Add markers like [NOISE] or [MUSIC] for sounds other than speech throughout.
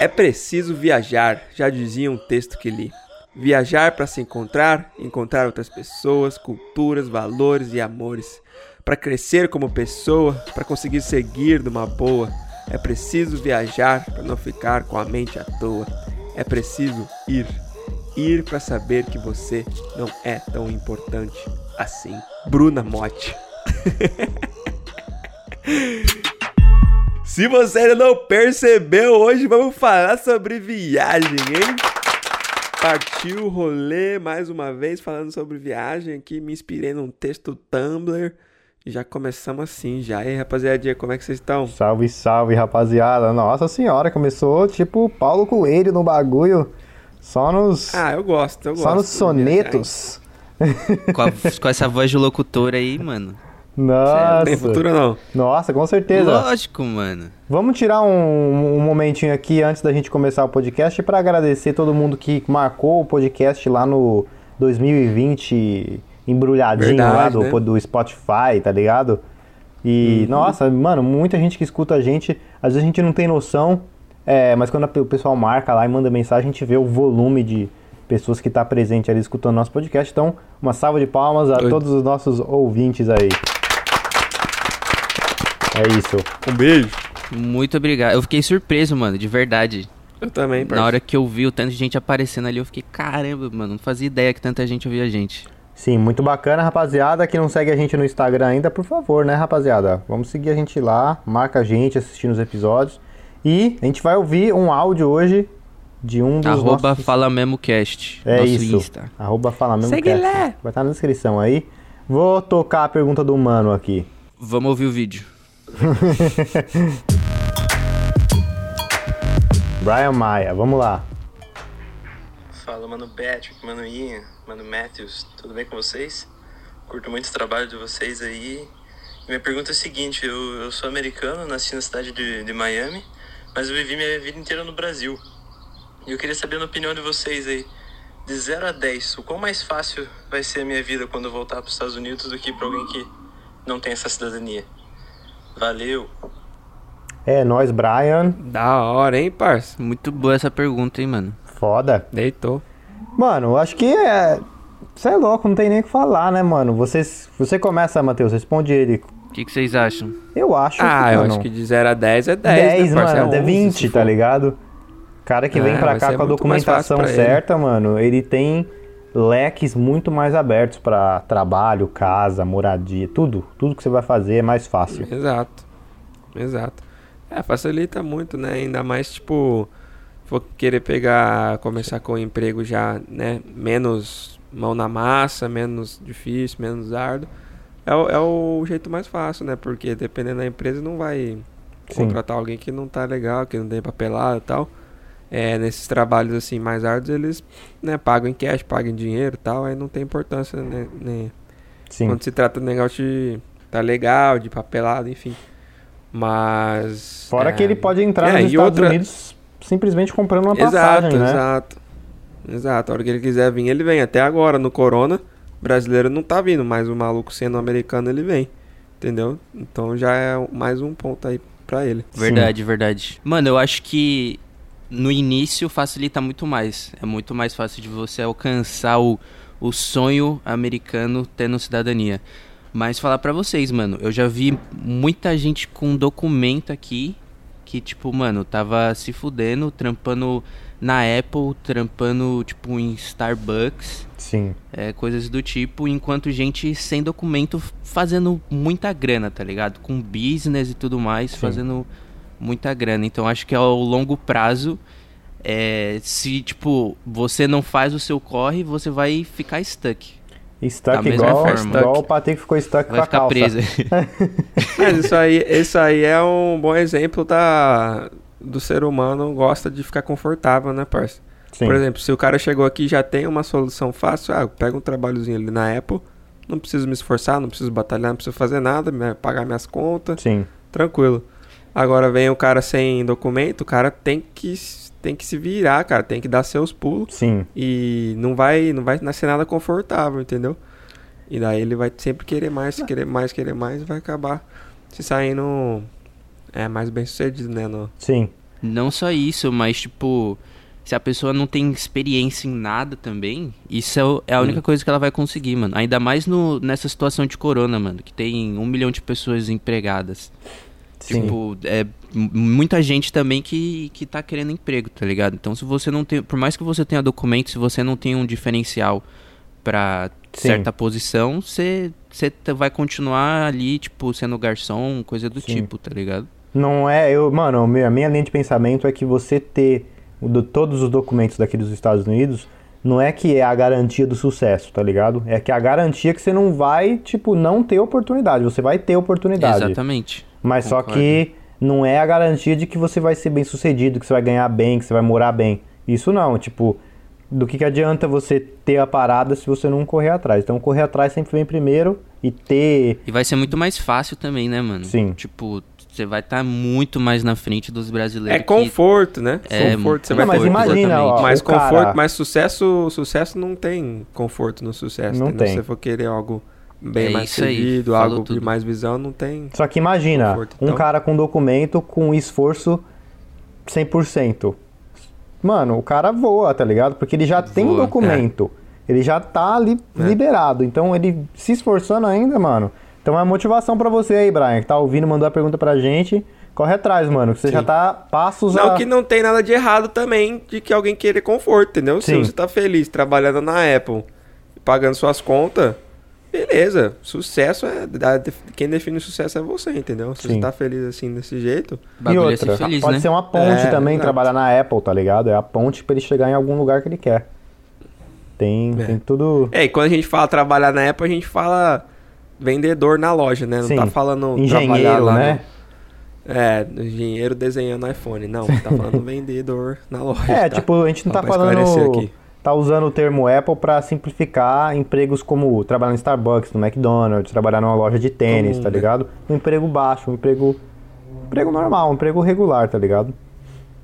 É preciso viajar, já dizia um texto que li. Viajar para se encontrar, encontrar outras pessoas, culturas, valores e amores. Para crescer como pessoa, para conseguir seguir numa boa. É preciso viajar para não ficar com a mente à toa. É preciso ir. Ir para saber que você não é tão importante assim. Bruna Motti. [LAUGHS] Se você ainda não percebeu, hoje vamos falar sobre viagem, hein? Partiu o rolê mais uma vez falando sobre viagem aqui, me inspirei num texto Tumblr. E já começamos assim, já. E aí, rapaziadinha, como é que vocês estão? Salve, salve, rapaziada. Nossa senhora, começou tipo Paulo Coelho no bagulho. Só nos. Ah, eu gosto, eu gosto. Só nos sonetos. Com, a- com essa voz de locutor aí, mano. Nossa. Não tem futuro não. Nossa, com certeza. Lógico, mano. Vamos tirar um, um momentinho aqui antes da gente começar o podcast para agradecer todo mundo que marcou o podcast lá no 2020 embrulhadinho Verdade, lá do, né? do Spotify, tá ligado? E, Uhum. nossa, mano, muita gente que escuta a gente, às vezes a gente não tem noção, é, mas quando a- o pessoal marca lá e manda mensagem, a gente vê o volume de pessoas que tá presente ali escutando nosso podcast. Então, uma salva de palmas a Doido. todos os nossos ouvintes aí. É isso. Um beijo. Muito obrigado. Eu fiquei surpreso, mano, de verdade. Eu também, Na parceiro. hora que eu vi o tanto de gente aparecendo ali, eu fiquei, caramba, mano, não fazia ideia que tanta gente ouvia a gente. Sim, muito bacana, rapaziada. Que não segue a gente no Instagram ainda, por favor, né, rapaziada? Vamos seguir a gente lá, marca a gente assistindo os episódios. E a gente vai ouvir um áudio hoje de um dos Arroba nossos... Fala Mesmo Cast. É nosso isso. Insta. Arroba fala mesmo Segue cast. lá. Vai estar na descrição aí. Vou tocar a pergunta do mano aqui. Vamos ouvir o vídeo. [LAUGHS] Brian Maia, vamos lá. Fala, mano Patrick, mano Ian, mano Matthews, tudo bem com vocês? Curto muito o trabalho de vocês aí. Minha pergunta é a seguinte: eu, eu sou americano, nasci na cidade de, de Miami, mas eu vivi minha vida inteira no Brasil. E eu queria saber a opinião de vocês aí. De 0 a 10, o quão mais fácil vai ser a minha vida quando eu voltar para os Estados Unidos do que para alguém que não tem essa cidadania? Valeu! É, nós, Brian. Da hora, hein, parça? Muito boa essa pergunta, hein, mano. Foda. Deitou. Mano, eu acho que é. Você é louco, não tem nem o que falar, né, mano? Vocês, você começa, Matheus, responde ele. O que, que vocês acham? Eu acho Ah, que, eu mano, acho que de 0 a 10 é 10, 10, né, parça? mano, é 11, 20, se tá ligado? Cara que vem É, pra cá com a documentação pra ele. certa, mano, ele tem leques muito mais abertos pra trabalho, casa, moradia, tudo. Tudo que você vai fazer é mais fácil. Exato. Exato. É, facilita muito, né? Ainda mais, tipo, for querer pegar, começar com emprego já, né? Menos mão na massa, menos difícil, menos árduo. É o, é o jeito mais fácil, né? Porque dependendo da empresa não vai Sim. contratar alguém que não tá legal, que não tem papelada e tal. É, nesses trabalhos assim mais árduos, eles né, pagam em cash, pagam em dinheiro e tal, aí não tem importância, né? né? Sim. Quando se trata de negócio de tá legal, de papelado, enfim. Mas. Fora é, que ele pode entrar é, nos e Estados outra- Unidos simplesmente comprando uma Exato, passagem, né? exato. Exato. A hora que ele quiser vir, ele vem. Até agora, no Corona, brasileiro não tá vindo, mas o maluco sendo americano, ele vem. Entendeu? Então já é mais um ponto aí pra ele. Verdade, verdade. Mano, eu acho que no início facilita muito mais. É muito mais fácil de você alcançar o, o sonho americano tendo cidadania. Mas falar pra vocês, mano, eu já vi muita gente com documento aqui que, tipo, mano, tava se fudendo, trampando na Apple, trampando, tipo, em Starbucks Sim. é, coisas do tipo, enquanto gente sem documento fazendo muita grana, tá ligado? Com business e tudo mais, Sim. fazendo muita grana. Então acho que ao longo prazo, é, se tipo, você não faz o seu corre, você vai ficar stuck. Stuck igual, forma. igual o Patrick ficou stuck com Vai a ficar calça. preso. [LAUGHS] Mas isso aí, isso aí é um bom exemplo da, do ser humano gosta de ficar confortável, né, parça? Sim. Por exemplo, se o cara chegou aqui e já tem uma solução fácil, ah, eu pego um trabalhozinho ali na Apple, não preciso me esforçar, não preciso batalhar, não preciso fazer nada, pagar minhas contas, Sim. tranquilo. Agora vem o cara sem documento, o cara tem que, tem que se virar, cara, tem que dar seus pulos Sim. e não vai, não vai nascer nada confortável, entendeu? E daí ele vai sempre querer mais, querer mais, querer mais, e vai acabar se saindo é mais bem sucedido, né? No... Sim. Não só isso, mas tipo, se a pessoa não tem experiência em nada também, isso é, é a única coisa que ela vai conseguir, mano. Ainda mais no, nessa situação de corona, mano, que tem um milhão de pessoas empregadas. Sim. Tipo, é muita gente também que, que tá querendo emprego, tá ligado? Então, se você não tem. Por mais que você tenha documento, se você não tem um diferencial pra Sim. certa posição, você, você vai continuar ali, tipo, sendo garçom, coisa do Sim. tipo, tá ligado? Não é, eu, mano, a minha linha de pensamento é que você ter do- todos os documentos daqui dos Estados Unidos não é que é a garantia do sucesso, tá ligado? É que é a garantia que você não vai, tipo, não ter oportunidade. Você vai ter oportunidade. Exatamente. Mas só Concordo. que não é a garantia de que você vai ser bem sucedido, que você vai ganhar bem, que você vai morar bem. Isso não, tipo, do que, que adianta você ter a parada se você não correr atrás? Então correr atrás sempre vem primeiro e ter. E vai ser muito mais fácil também, né, mano? Sim. Tipo, você vai estar muito mais na frente dos brasileiros. É conforto, né? É, conforto. Você não, vai mas ter imagina, ó, mais o cara- conforto, mais sucesso. Sucesso não tem conforto no sucesso. Não tem. Se você for querer algo bem É mais servido, falou algo de tudo. mais visão, não tem. Só que imagina, Conforto, um então. cara com documento com esforço 100%. Mano, o cara voa, tá ligado? Porque ele já tem Voa, documento. Ele já tá ali É. liberado. Então ele se esforçando ainda, mano. Então é motivação pra você aí, Brian, que tá ouvindo, mandou a pergunta pra gente. Corre atrás, mano, que você Sim. já tá passos Não a... que não tem nada de errado também de que alguém querer conforto, entendeu? Sim. Se você tá feliz trabalhando na Apple, pagando suas contas, beleza. Sucesso é. da- Quem define o sucesso é você, entendeu? Se Sim. você tá feliz assim desse jeito. E é ser outra, feliz, pode né? ser uma ponte É, também, exato. trabalhar na Apple, tá ligado? É a ponte pra ele chegar em algum lugar que ele quer. Tem, É. tem tudo... É, e quando a gente fala trabalhar na Apple, a gente fala vendedor na loja, né? Não Sim. tá falando trabalhar Engenheiro, lá né? no- É, engenheiro desenhando iPhone. Não, tá falando [LAUGHS] vendedor na loja. É, tá? tipo, a gente não Só tá falando. aqui. Tá usando o termo Apple pra simplificar empregos como trabalhar no Starbucks, no McDonald's, trabalhar numa loja de tênis, tá né? ligado? Um emprego baixo, um emprego. um emprego normal, um emprego regular, tá ligado?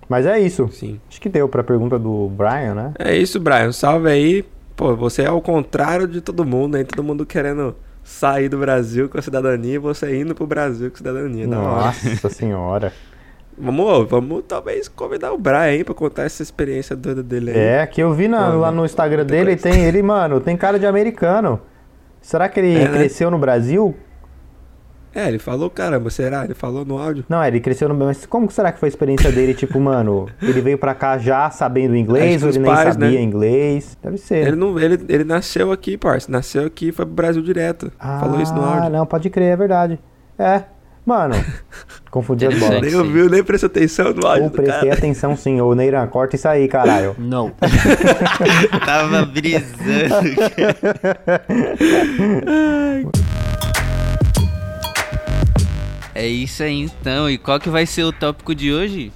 Mas é isso. Sim. Acho que deu pra pergunta do Brian, né? É isso, Brian. Salve aí. Pô, você é o contrário de todo mundo, hein? Todo mundo querendo sair do Brasil com a cidadania e você indo pro Brasil com cidadania. Da hora. Nossa [LAUGHS] senhora. Vamos, vamos talvez convidar o Brian aí pra contar essa experiência doida dele aí. É, que eu vi na- lá no Instagram dele, tem ele, mano, tem cara de americano. Será que ele É, né? cresceu no Brasil? É, ele falou, caramba, será? Ele falou no áudio. Não, ele cresceu no. Mas como será que foi a experiência dele? Tipo, mano, ele veio pra cá já sabendo inglês ou ele nem pais, sabia né? inglês? Deve ser. Ele, não, ele, ele nasceu aqui, parça. Nasceu aqui e foi pro Brasil direto. Falou isso no Ah, áudio. não, pode crer, é verdade. É, mano, [LAUGHS] confundi as bolas. Nem ouviu, nem prestou atenção no áudio Ou do prestei cara. atenção sim, ô Neiran, corta isso aí, caralho. [LAUGHS] Não. [LAUGHS] Tava brisando. é isso aí então. E qual que vai ser o tópico de hoje?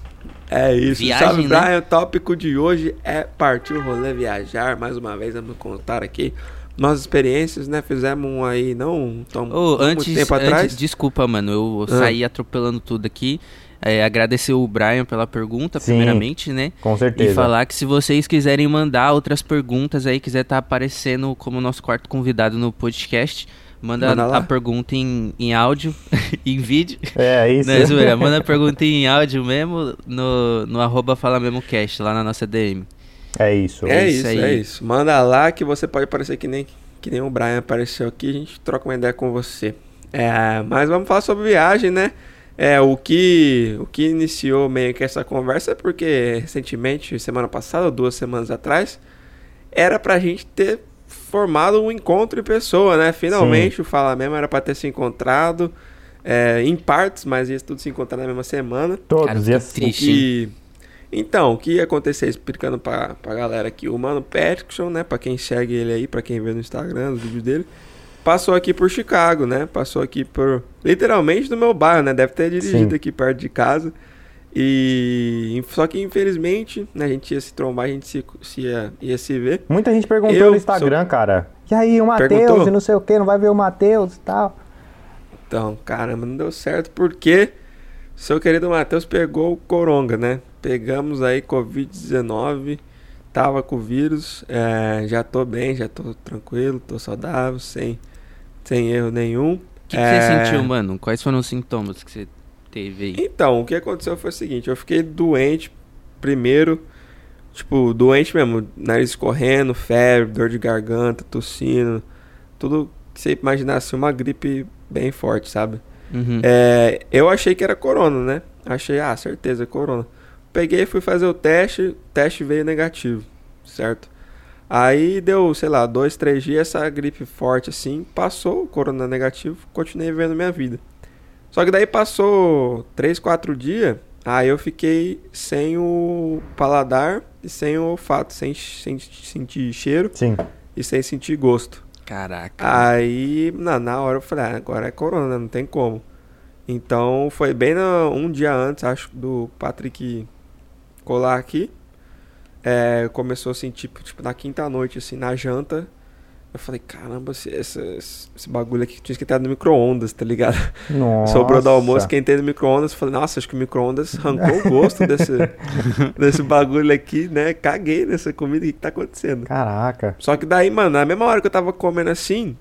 É isso. Viagem, Sabe, né? Brian? O tópico de hoje é partir o rolê viajar. Mais uma vez, vamos contar aqui nossas experiências, né? Fizemos um aí, não tão Ô, não antes, muito tempo antes- atrás. desculpa, mano, eu Ah. saí atropelando tudo aqui. É, agradecer o Brian pela pergunta, Sim. primeiramente, né? Com certeza. E falar que se vocês quiserem mandar outras perguntas aí, quiser estar aparecendo como nosso quarto convidado no podcast, manda, Manda a pergunta em, em áudio, [LAUGHS] em vídeo. É, isso. Não, é manda a pergunta em áudio mesmo no, no arroba Fala Mesmo Cast, lá na nossa DM. É isso. É isso isso, aí. é isso. Manda lá que você pode parecer que nem, que nem o Brian apareceu aqui. A gente troca uma ideia com você. É, mas vamos falar sobre viagem, né? É, o que, o que iniciou meio que essa conversa é porque recentemente, semana passada, ou duas semanas atrás, era pra gente ter formado um encontro em pessoa, né? Finalmente o Fala Mesmo era pra ter se encontrado é, em partes, mas ia tudo se encontrar na mesma semana. Todos. Cara, assim, triste. Que... Então, o que ia acontecer, explicando pra, pra galera aqui, o Mano Patrickson, né, pra quem segue ele aí, pra quem vê no Instagram, os vídeos dele, passou aqui por Chicago, né, passou aqui por, literalmente no meu bairro, né, deve ter dirigido Sim. aqui perto de casa, e só que infelizmente, né, a gente ia se trombar, a gente se, se ia, ia se ver, Muita gente perguntou Eu no Instagram, cara. E aí, o Matheus e não sei o que, não vai ver o Matheus e tal. Então, caramba, não deu certo porque seu querido Matheus pegou o coronga, né? Pegamos aí Covid-19, tava com o vírus, é, já tô bem, já tô tranquilo, tô saudável, sem, sem erro nenhum. O que, que É, você sentiu, mano? Quais foram os sintomas que você teve aí? Então, o que aconteceu foi o seguinte, eu fiquei doente primeiro, tipo, doente mesmo, nariz escorrendo, febre, dor de garganta, tossindo, tudo que você imaginasse uma gripe bem forte, sabe? Uhum. É, eu achei que era corona, né? Achei, ah, certeza, é corona. Peguei, fui fazer o teste, o teste veio negativo, certo? Aí deu, sei lá, dois, três dias, essa gripe forte assim, passou o corona negativo, continuei vivendo minha vida. Só que daí passou três, quatro dias, aí eu fiquei sem o paladar e sem o olfato, sem, sem sentir cheiro Sim. e sem sentir gosto. Caraca. Aí, na, na hora eu falei, ah, agora é corona, não tem como. Então, foi bem no- um dia antes, acho, do Patrick colar aqui. É, começou assim, tipo, tipo, na quinta noite, assim, na janta. Eu falei, caramba, esse, esse, esse bagulho aqui tinha esquentado no micro-ondas, tá ligado? Nossa. [LAUGHS] Sobrou do almoço, esquentei no micro-ondas. Falei, nossa, acho que o micro-ondas arrancou o gosto desse, [LAUGHS] desse bagulho aqui, né? Caguei nessa comida, o que, que tá acontecendo? Caraca. Só que daí, mano, na mesma hora que eu tava comendo assim,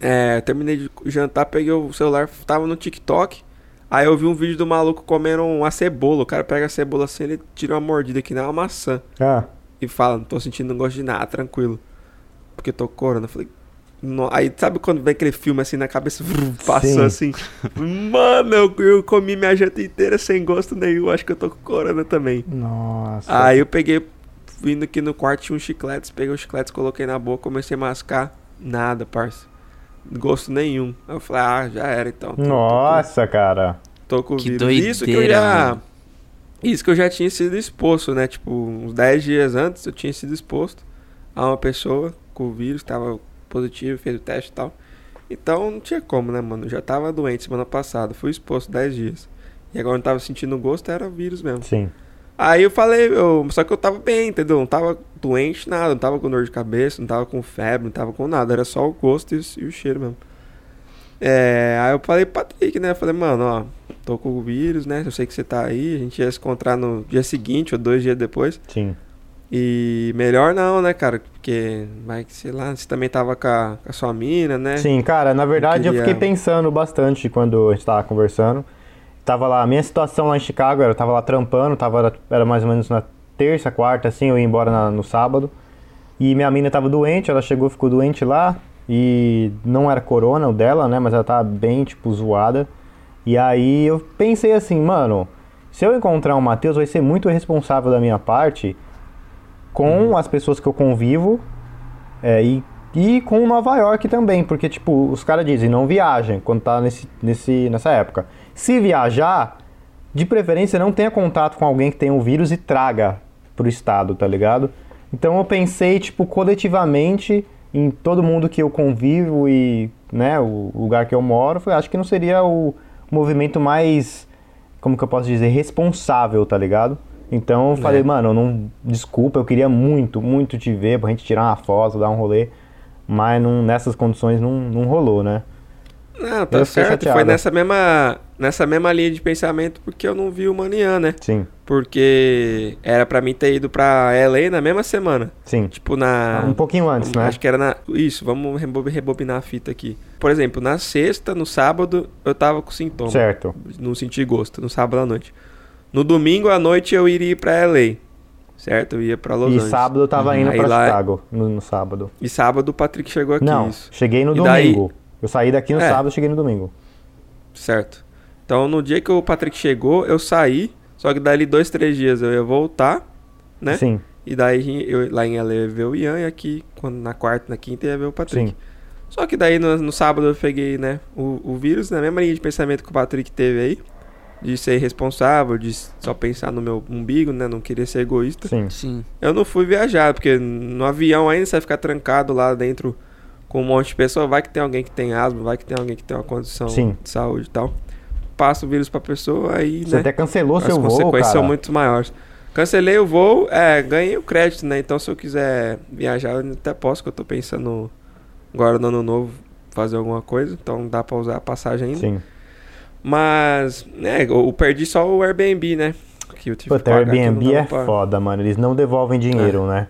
é, terminei de jantar, peguei o celular, tava no TikTok. Aí eu vi um vídeo do maluco comendo uma cebola. O cara pega a cebola assim, ele tira uma mordida que nem uma maçã. Ah, E fala, não tô sentindo gosto de nada, tranquilo. Porque eu tô com corona. Eu falei. "No-" Aí sabe quando vem aquele filme assim na cabeça, vrum, passou assim. [LAUGHS] Mano, eu, eu comi minha janta inteira sem gosto nenhum. Acho que eu tô com corona também. nossa. Aí eu peguei, vindo aqui no quarto, tinha uns chicletes, peguei os chicletes, coloquei na boca, comecei a mascar. Nada, parça. Gosto nenhum. Eu falei, ah, já era então. Tô- Nossa, cara. Tô, com o Que vírus. Isso que eu doideira, já. mano. Isso que eu já tinha sido exposto, né? Tipo, uns 10 dias antes eu tinha sido exposto a uma pessoa com o vírus, tava positivo, fez o teste e tal. Então não tinha como, né, mano? Eu já tava doente semana passada, fui exposto 10 dias. E agora não tava sentindo gosto, era vírus mesmo. Sim. Aí eu falei, eu, só que eu tava bem, entendeu? Não tava doente, nada, não tava com dor de cabeça, não tava com febre, não tava com nada, era só o gosto e, o- e o cheiro mesmo. É, aí eu falei pro Patrick, né? Eu falei, mano, ó, tô com o vírus, né? Eu sei que você tá aí, a gente ia se encontrar no dia seguinte ou dois dias depois. Sim. E melhor não, né, cara? Porque vai que, sei lá, você também tava com a, com a sua mina, né? Sim, cara, na verdade eu, queria- fiquei pensando bastante quando a gente tava conversando. Tava lá, a minha situação lá em Chicago, eu tava lá trampando, tava, era mais ou menos na terça, quarta, assim, eu ia embora na- no sábado. E minha mina tava doente, ela chegou, ficou doente lá. E não era corona o dela, né? Mas ela tava bem, tipo, zoada. E aí eu pensei assim, mano, se eu encontrar o Matheus, vai ser muito irresponsável da minha parte com as pessoas que eu convivo é, e, e com Nova York também, porque, tipo, os caras dizem, não viajem quando tá nesse, nesse, nessa época. Se viajar, de preferência não tenha contato com alguém que tenha o vírus e traga pro estado, tá ligado? Então eu pensei, tipo, coletivamente em todo mundo que eu convivo e, né, o lugar que eu moro, falei, acho que não seria o movimento mais, como que eu posso dizer, responsável, tá ligado? Então eu falei, mano, não, desculpa, eu queria muito, muito te ver pra gente tirar uma foto, dar um rolê, mas não, nessas condições não, não rolou, né? Não, tá certo. Foi chateado. nessa mesma, nessa mesma linha de pensamento porque eu não vi o Manian, né? Sim, Porque era pra mim ter ido pra LA na mesma semana. sim. Tipo, na. Um pouquinho antes, né? Acho que era na. Isso, vamos rebob- rebobinar a fita aqui. Por exemplo, na sexta, no sábado, eu tava com sintoma. Certo. Não senti gosto, no sábado à noite. No domingo à noite eu iria pra LA. Certo? Eu ia pra Los E Angeles. sábado eu tava Uhum. indo Aí pra lá- Chicago, no, no sábado. E sábado o Patrick chegou aqui. Não, Isso. cheguei no E daí- domingo. Eu saí daqui no É. sábado, cheguei no domingo. Certo. Então no dia que o Patrick chegou, eu saí. Só que dali dois, três dias eu ia voltar, né? Sim, E daí eu, lá em LA eu ia ver o Ian e aqui, quando, na quarta, na quinta, eu ia ver o Patrick. sim. Só que daí no, no sábado eu peguei, né, o, o vírus, na mesma linha de pensamento que o Patrick teve aí. De ser irresponsável, de só pensar no meu umbigo, né? Não querer ser egoísta. Sim. Sim. Eu não fui viajar, porque no avião ainda você vai ficar trancado lá dentro com um monte de pessoa. Vai que tem alguém que tem asma, vai que tem alguém que tem uma condição Sim. de saúde e tal. Passa o vírus pra pessoa, aí, Você né? até cancelou as seu voo, consequências cara. são muito maiores. Cancelei o voo, é, ganhei o crédito, né? Então se eu quiser viajar, eu até posso, que eu tô pensando agora no ano novo fazer alguma coisa. Então dá pra usar a passagem ainda. Sim. Mas, né, eu, eu perdi só o Airbnb, né? Que eu tive Puta, que pagar, Airbnb é pra- foda, mano. Eles não devolvem dinheiro, né?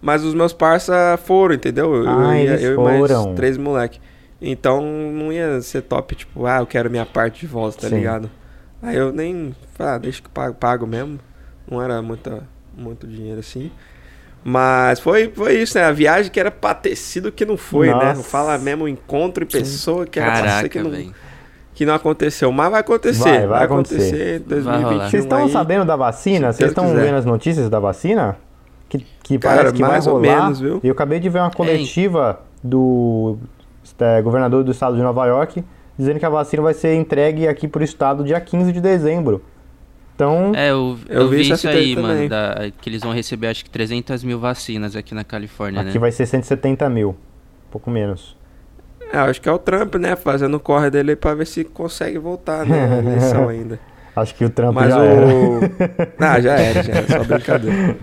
Mas os meus parça foram, entendeu? Eu, Ah, ia, eles eu e foram. mais três moleque. Então não ia ser top, tipo, ah, eu quero minha parte de volta, tá Sim. ligado? Aí eu nem. Ah, deixa que eu pago, pago mesmo. Não era muita, muito dinheiro assim. Mas foi, foi isso, né? A viagem que era pra ter sido que não foi, né? Nossa. Não fala mesmo encontro em pessoa que era pra ser Caraca, que não, que não aconteceu. Mas vai acontecer. Vai, vai acontecer. em 2021 rolar. Vocês estão aí. sabendo da vacina? se Vocês estão quiser. vendo as notícias da vacina? Que, que Cara, parece que vai mais ou rolar. menos, viu? E eu acabei de ver uma coletiva do é, governador do estado de Nova York dizendo que a vacina vai ser entregue aqui pro estado dia 15 de dezembro. Então, É, eu, Eu eu, vi vi isso aí também. mano, da- que eles vão receber acho que 300 mil vacinas aqui na Califórnia, aqui né? vai ser 170 mil. Um pouco menos. É, acho que é o Trump, né? Fazendo o corre dele pra ver se consegue voltar né, na eleição [LAUGHS] ainda. Acho que o Trump Mas já o. era. Não, [LAUGHS] já era, já era, só [LAUGHS] brincadeira.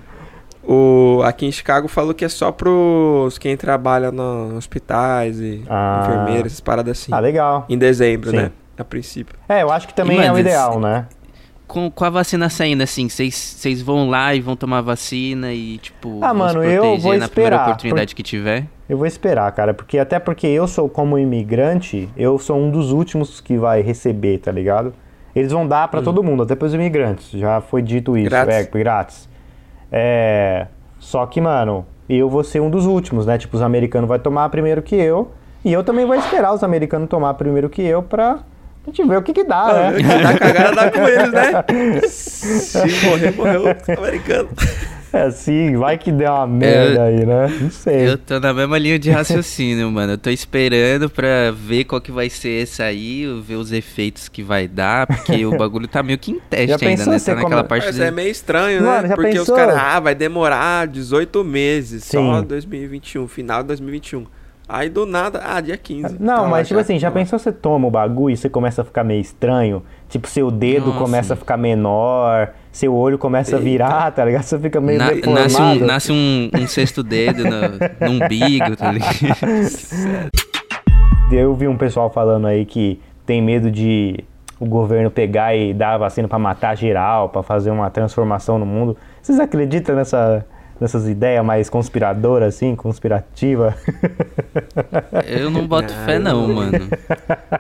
O... Aqui em Chicago falou que é só pros quem trabalha nos hospitais e Ah. enfermeiras, essas paradas assim. Ah, legal. Em dezembro, Sim. né? A princípio. É, eu acho que também E, é o ideal, né? Com, com a vacina saindo, assim, vocês vocês vão lá e vão tomar vacina e, tipo, Ah, vão mano, se eu vou na primeira esperar, oportunidade que tiver? Eu vou esperar, cara, porque até porque eu sou como imigrante, eu sou um dos últimos que vai receber, tá ligado? Eles vão dar pra todo mundo, até pros imigrantes. Já foi dito isso, Grátis. é, grátis. É, só que, mano, eu vou ser um dos últimos, né? Tipo, os americanos vai tomar primeiro que eu, e eu também vou esperar os americanos tomar primeiro que eu pra a gente ver o que que dá, né? [LAUGHS] Dá cagada, dá com eles, né? [LAUGHS] Se morrer, morreu. Americano. É, sim, vai que der uma merda aí, né? Não sei. Eu tô na mesma linha de raciocínio, [LAUGHS] mano. Eu tô esperando pra ver qual que vai ser esse aí, ver os efeitos que vai dar, porque o bagulho tá meio que em [LAUGHS] Já teste ainda, pensou né? Tá naquela come- parte Mas de... é meio estranho, Mano, né? já Porque pensou? os caras, ah, vai demorar 18 meses, só Sim. 2021, final de 2021. Aí do nada, ah, dia 15. Não, lá mas tipo assim, já pensou você toma o bagulho e você começa a ficar meio estranho? Tipo, seu dedo Nossa. começa a ficar menor, seu olho começa a virar, tá ligado? Você fica meio Na- deformado. nasce um, nasce um, um sexto dedo no, no umbigo, tá ligado? [LAUGHS] Eu vi um pessoal falando aí que tem medo de o governo pegar e dar a vacina pra matar geral, pra fazer uma transformação no mundo. Vocês acreditam nessa, nessas ideias mais conspiradoras, assim, conspirativa? [LAUGHS] Eu não boto Não, fé não, eu- mano.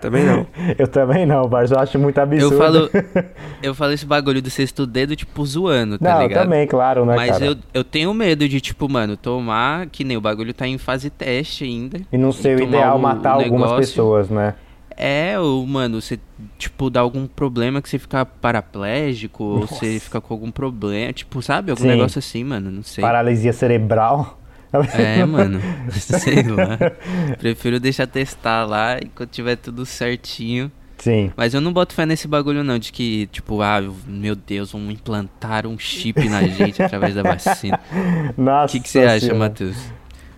Também não. eu também não, Barça, eu acho muito absurdo. Eu falo, [LAUGHS] eu falo esse bagulho do sexto dedo, tipo, zoando, tá não, ligado? também, claro, né, Mas cara? eu, eu tenho medo de, tipo, mano, tomar, que nem o bagulho tá em fase teste ainda. E não ser o ideal matar o algumas pessoas, né? É, ou, mano, você, tipo, dá algum problema que você fica paraplégico, ou você fica com algum problema, tipo, sabe? Algum Sim. negócio assim, mano, não sei. Paralisia cerebral. É, mano, [LAUGHS] sei lá. Prefiro deixar testar lá e quando tiver tudo certinho. Sim. Mas eu não boto fé nesse bagulho não, de que, tipo, ah, meu Deus, vão implantar um chip na gente através da vacina. [LAUGHS] O Nossa que que você acha. Matheus?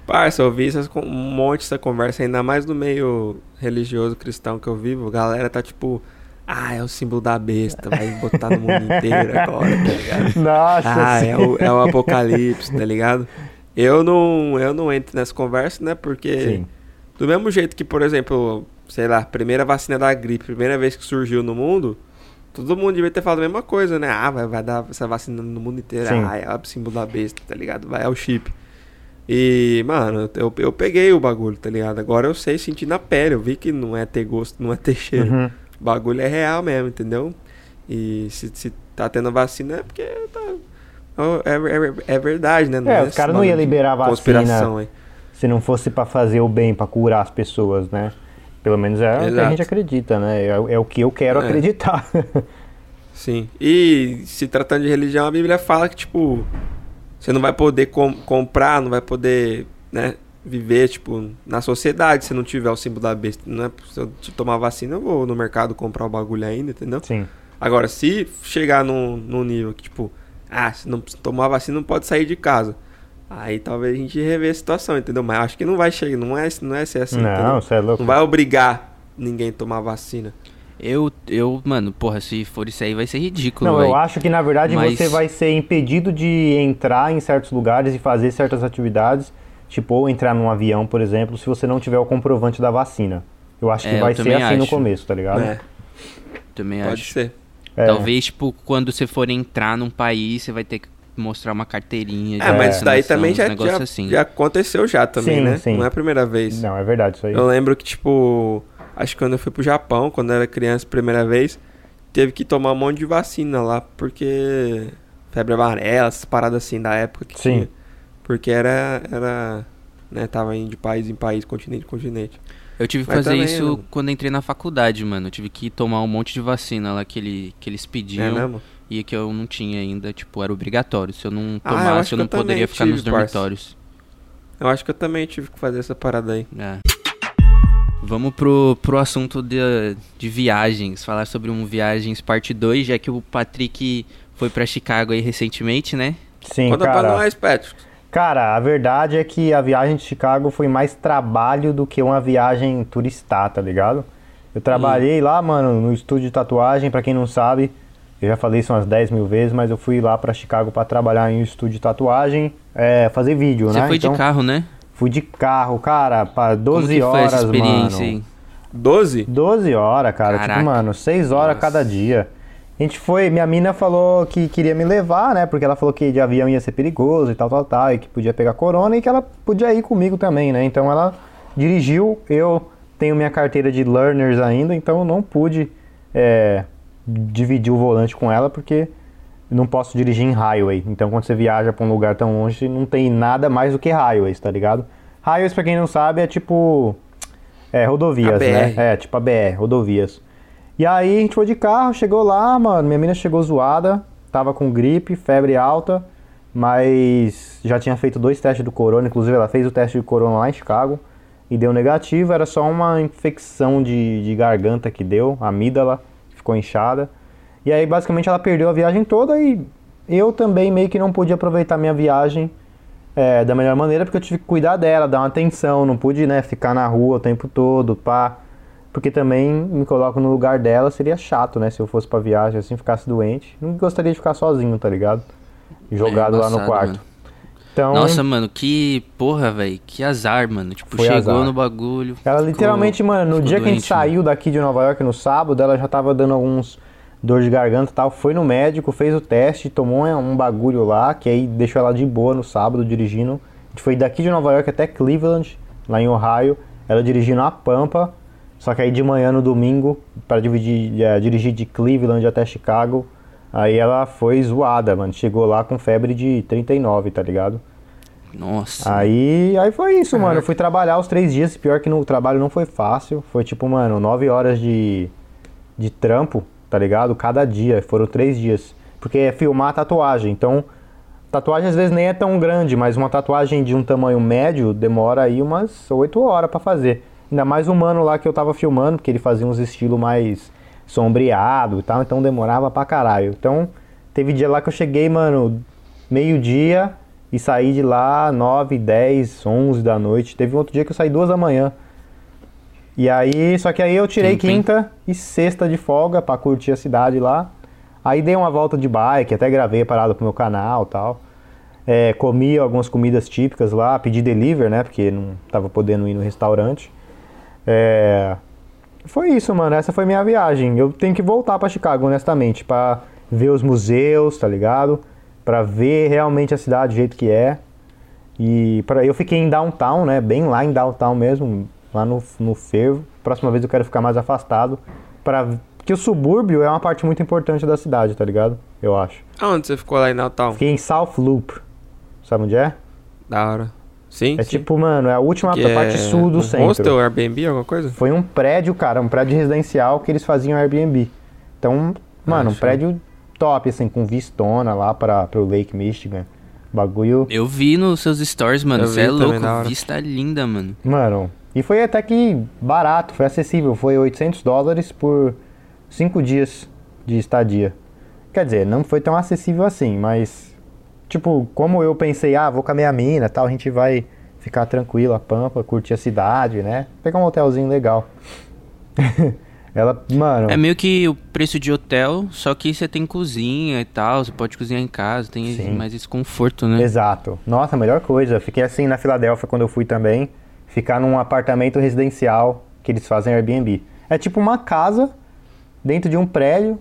Parça, eu vi essas, um monte dessa conversa, ainda mais no meio religioso cristão que eu vivo. A galera tá tipo, ah, é o símbolo da besta, vai botar no mundo inteiro agora, tá ligado? [LAUGHS] Nossa Ah, é o, é o apocalipse, tá ligado? Eu não, eu não entro nessa conversa, né? Porque Sim. do mesmo jeito que, por exemplo, sei lá, primeira vacina da gripe, primeira vez que surgiu no mundo, todo mundo devia ter falado a mesma coisa, né? Ah, vai, vai dar essa vacina no mundo inteiro. Sim. Ah, é o símbolo da besta, tá ligado? Vai, é o chip. E, mano, eu, eu peguei o bagulho, tá ligado? Agora eu sei sentir na pele. Eu vi que não é ter gosto, não é ter [LAUGHS] cheiro. Uhum. O bagulho é real mesmo, entendeu? E se, se tá tendo vacina é porque tá. É, é, é verdade, né? É, é os caras não iam liberar a vacina aí. se não fosse pra fazer o bem, pra curar as pessoas, né? Pelo menos é o que a Exato. gente acredita, né? É, é o que eu quero É. acreditar. [LAUGHS] Sim. E se tratando de religião, a Bíblia fala que, tipo, você não vai poder com- comprar, não vai poder, né, viver, tipo, na sociedade se não tiver o símbolo da besta. Não é, se eu tomar vacina, eu vou no mercado comprar o bagulho ainda, entendeu? Sim. Agora, se chegar num, num nível que, tipo, ah, se não se tomar vacina, não pode sair de casa. Aí talvez a gente rever a situação, entendeu? Mas acho que não vai chegar, não é, não é ser assim, não, entendeu? você é louco. Não vai obrigar ninguém a tomar vacina. Eu, eu, mano, porra, se for isso aí vai ser ridículo, Não, véi. eu acho que na verdade Mas- você vai ser impedido de entrar em certos lugares e fazer certas atividades, tipo ou entrar num avião, por exemplo, se você não tiver o comprovante da vacina. Eu acho que É, vai ser assim no acho. começo, tá ligado? É, Também pode acho. ser. É. Talvez, tipo, quando você for entrar num país, você vai ter que mostrar uma carteirinha de É, mas isso daí também já, já, assim. já aconteceu já também, Sim, né? sim. Não é a primeira vez. Não, é verdade isso aí. Eu lembro que, tipo, acho que quando eu fui pro Japão, quando eu era criança, primeira vez, teve que tomar um monte de vacina lá, porque febre amarela, essas paradas assim da época que Sim. tinha. Porque era, era, né, tava indo de país em país, continente em continente. Eu tive que Mas fazer também, isso mano. quando entrei na faculdade, mano. Eu tive que tomar um monte de vacina lá que, ele, que eles É pediam mesmo? e que eu não tinha ainda, tipo, era obrigatório. Se eu não Ah, eu tomasse, acho eu, não eu também poderia ficar tive, nos dormitórios. Eu acho que eu também tive que fazer essa parada aí. É. Vamos pro, pro assunto de, de viagens, falar sobre um Viagens Parte 2, já que o Patrick foi pra Chicago aí recentemente, né? Sim, Conta cara. pra nós, Patrick. Cara, a verdade é que a viagem de Chicago foi mais trabalho do que uma viagem turistar, tá ligado? Eu trabalhei lá, mano, no estúdio de tatuagem, pra quem não sabe, eu já falei isso umas 10 mil vezes, mas eu fui lá pra Chicago pra trabalhar em um estúdio de tatuagem, é, fazer vídeo, Você né? foi Então, de carro, né? Fui de carro, cara, pra 12 Como que foi horas, essa experiência mano. aí? 12? 12 horas, cara. Caraca. Tipo, mano, 6 horas Nossa. cada dia. A gente foi, minha mina falou que queria me levar, né? Porque ela falou que de avião ia ser perigoso e tal, tal, tal, e que podia pegar corona e que ela podia ir comigo também, né? Então ela dirigiu, eu tenho minha carteira de learners ainda, então eu não pude é, dividir o volante com ela porque não posso dirigir em highway. Então quando você viaja pra um lugar tão longe, não tem nada mais do que highways, tá ligado? Highways, pra quem não sabe, é tipo é, rodovias, né? É, tipo a BR, rodovias. E aí a gente foi de carro, chegou lá, mano, minha mina chegou zoada, tava com gripe, febre alta, mas já tinha feito dois testes do corona, inclusive ela fez o teste de corona lá em Chicago e deu negativo, era só uma infecção de, de garganta que deu, amígdala ficou inchada. E aí basicamente ela perdeu a viagem toda e eu também meio que não pude aproveitar minha viagem é, da melhor maneira, porque eu tive que cuidar dela, dar uma atenção, não pude, né, ficar na rua o tempo todo, pá. Porque também me coloco no lugar dela, seria chato, né, se eu fosse pra viagem assim, ficasse doente. Não gostaria de ficar sozinho, tá ligado? Jogado É lá no quarto. mano. Então, Nossa, mano, que porra, velho. Que azar, mano. Tipo, chegou azar. no bagulho. ela ficou- literalmente, mano, no dia que a gente doente, mano. saiu daqui de Nova York no sábado, ela já tava dando alguns dor de garganta e tal, foi no médico, fez o teste, tomou um bagulho lá, que aí deixou ela de boa no sábado dirigindo. A gente foi daqui de Nova York até Cleveland, lá em Ohio, ela dirigindo a Pampa, só que aí de manhã no domingo, para dividir, eh, dirigir de Cleveland até Chicago, aí ela foi zoada, mano, chegou lá com febre de 39, tá ligado? Nossa. Aí, aí foi isso, mano. Eu fui trabalhar os três dias. Pior que no trabalho não foi fácil. Foi tipo, mano, nove horas de, de trampo, tá ligado? Cada dia. Foram três dias. Porque é filmar a tatuagem. Então, tatuagem às vezes nem é tão grande, mas uma tatuagem de um tamanho médio demora aí umas oito horas pra fazer. Ainda mais o mano lá que eu tava filmando, porque ele fazia uns estilos mais sombreado e tal, então demorava pra caralho. Então, teve dia lá que eu cheguei, mano, meio-dia e saí de lá 9, 10, 11 da noite. Teve outro dia que eu saí duas da manhã. E aí, só que aí eu tirei quinta e sexta de folga pra curtir a cidade lá. Aí dei uma volta de bike, até gravei a parada pro meu canal e tal. É, comi algumas comidas típicas lá, pedi deliver, né? Porque não tava podendo ir no restaurante. É, foi isso, mano. Essa foi minha viagem. Eu tenho que voltar pra Chicago, honestamente, pra ver os museus, tá ligado? Pra ver realmente a cidade do jeito que é. E para eu fiquei em downtown, né? Bem lá em downtown mesmo, lá no, no fervo. Próxima vez eu quero ficar mais afastado para porque o subúrbio é uma parte muito importante da cidade, tá ligado? Eu acho. Aonde você ficou lá em Natal? Fiquei em South Loop. Sabe onde é? Da hora. Sim, É sim. tipo, mano, é a última Que parte é sul do um centro. Hostel, Airbnb, alguma coisa? Foi um prédio, cara, um prédio residencial que eles faziam Airbnb. Então, mano, um prédio top, assim, com vistona lá para pro Lake Michigan. Bagulho. Eu vi nos seus stories, mano. Você é louco. Vista linda, mano. Mano, e foi até que barato, foi acessível. Foi 800 dólares por 5 dias de estadia. Quer dizer, não foi tão acessível assim, mas... Tipo, como eu pensei, ah, vou com a minha mina tal, a gente vai ficar tranquilo, a pampa, curtir a cidade, né? Pegar um hotelzinho legal. [LAUGHS] Ela, mano... É meio que o preço de hotel, só que você tem cozinha e tal. Você pode cozinhar em casa, tem Sim. mais esse conforto, né? Exato. Nossa, a melhor coisa. Fiquei assim na Filadélfia quando eu fui também. Ficar num apartamento residencial que eles fazem Airbnb. É tipo uma casa dentro de um prédio.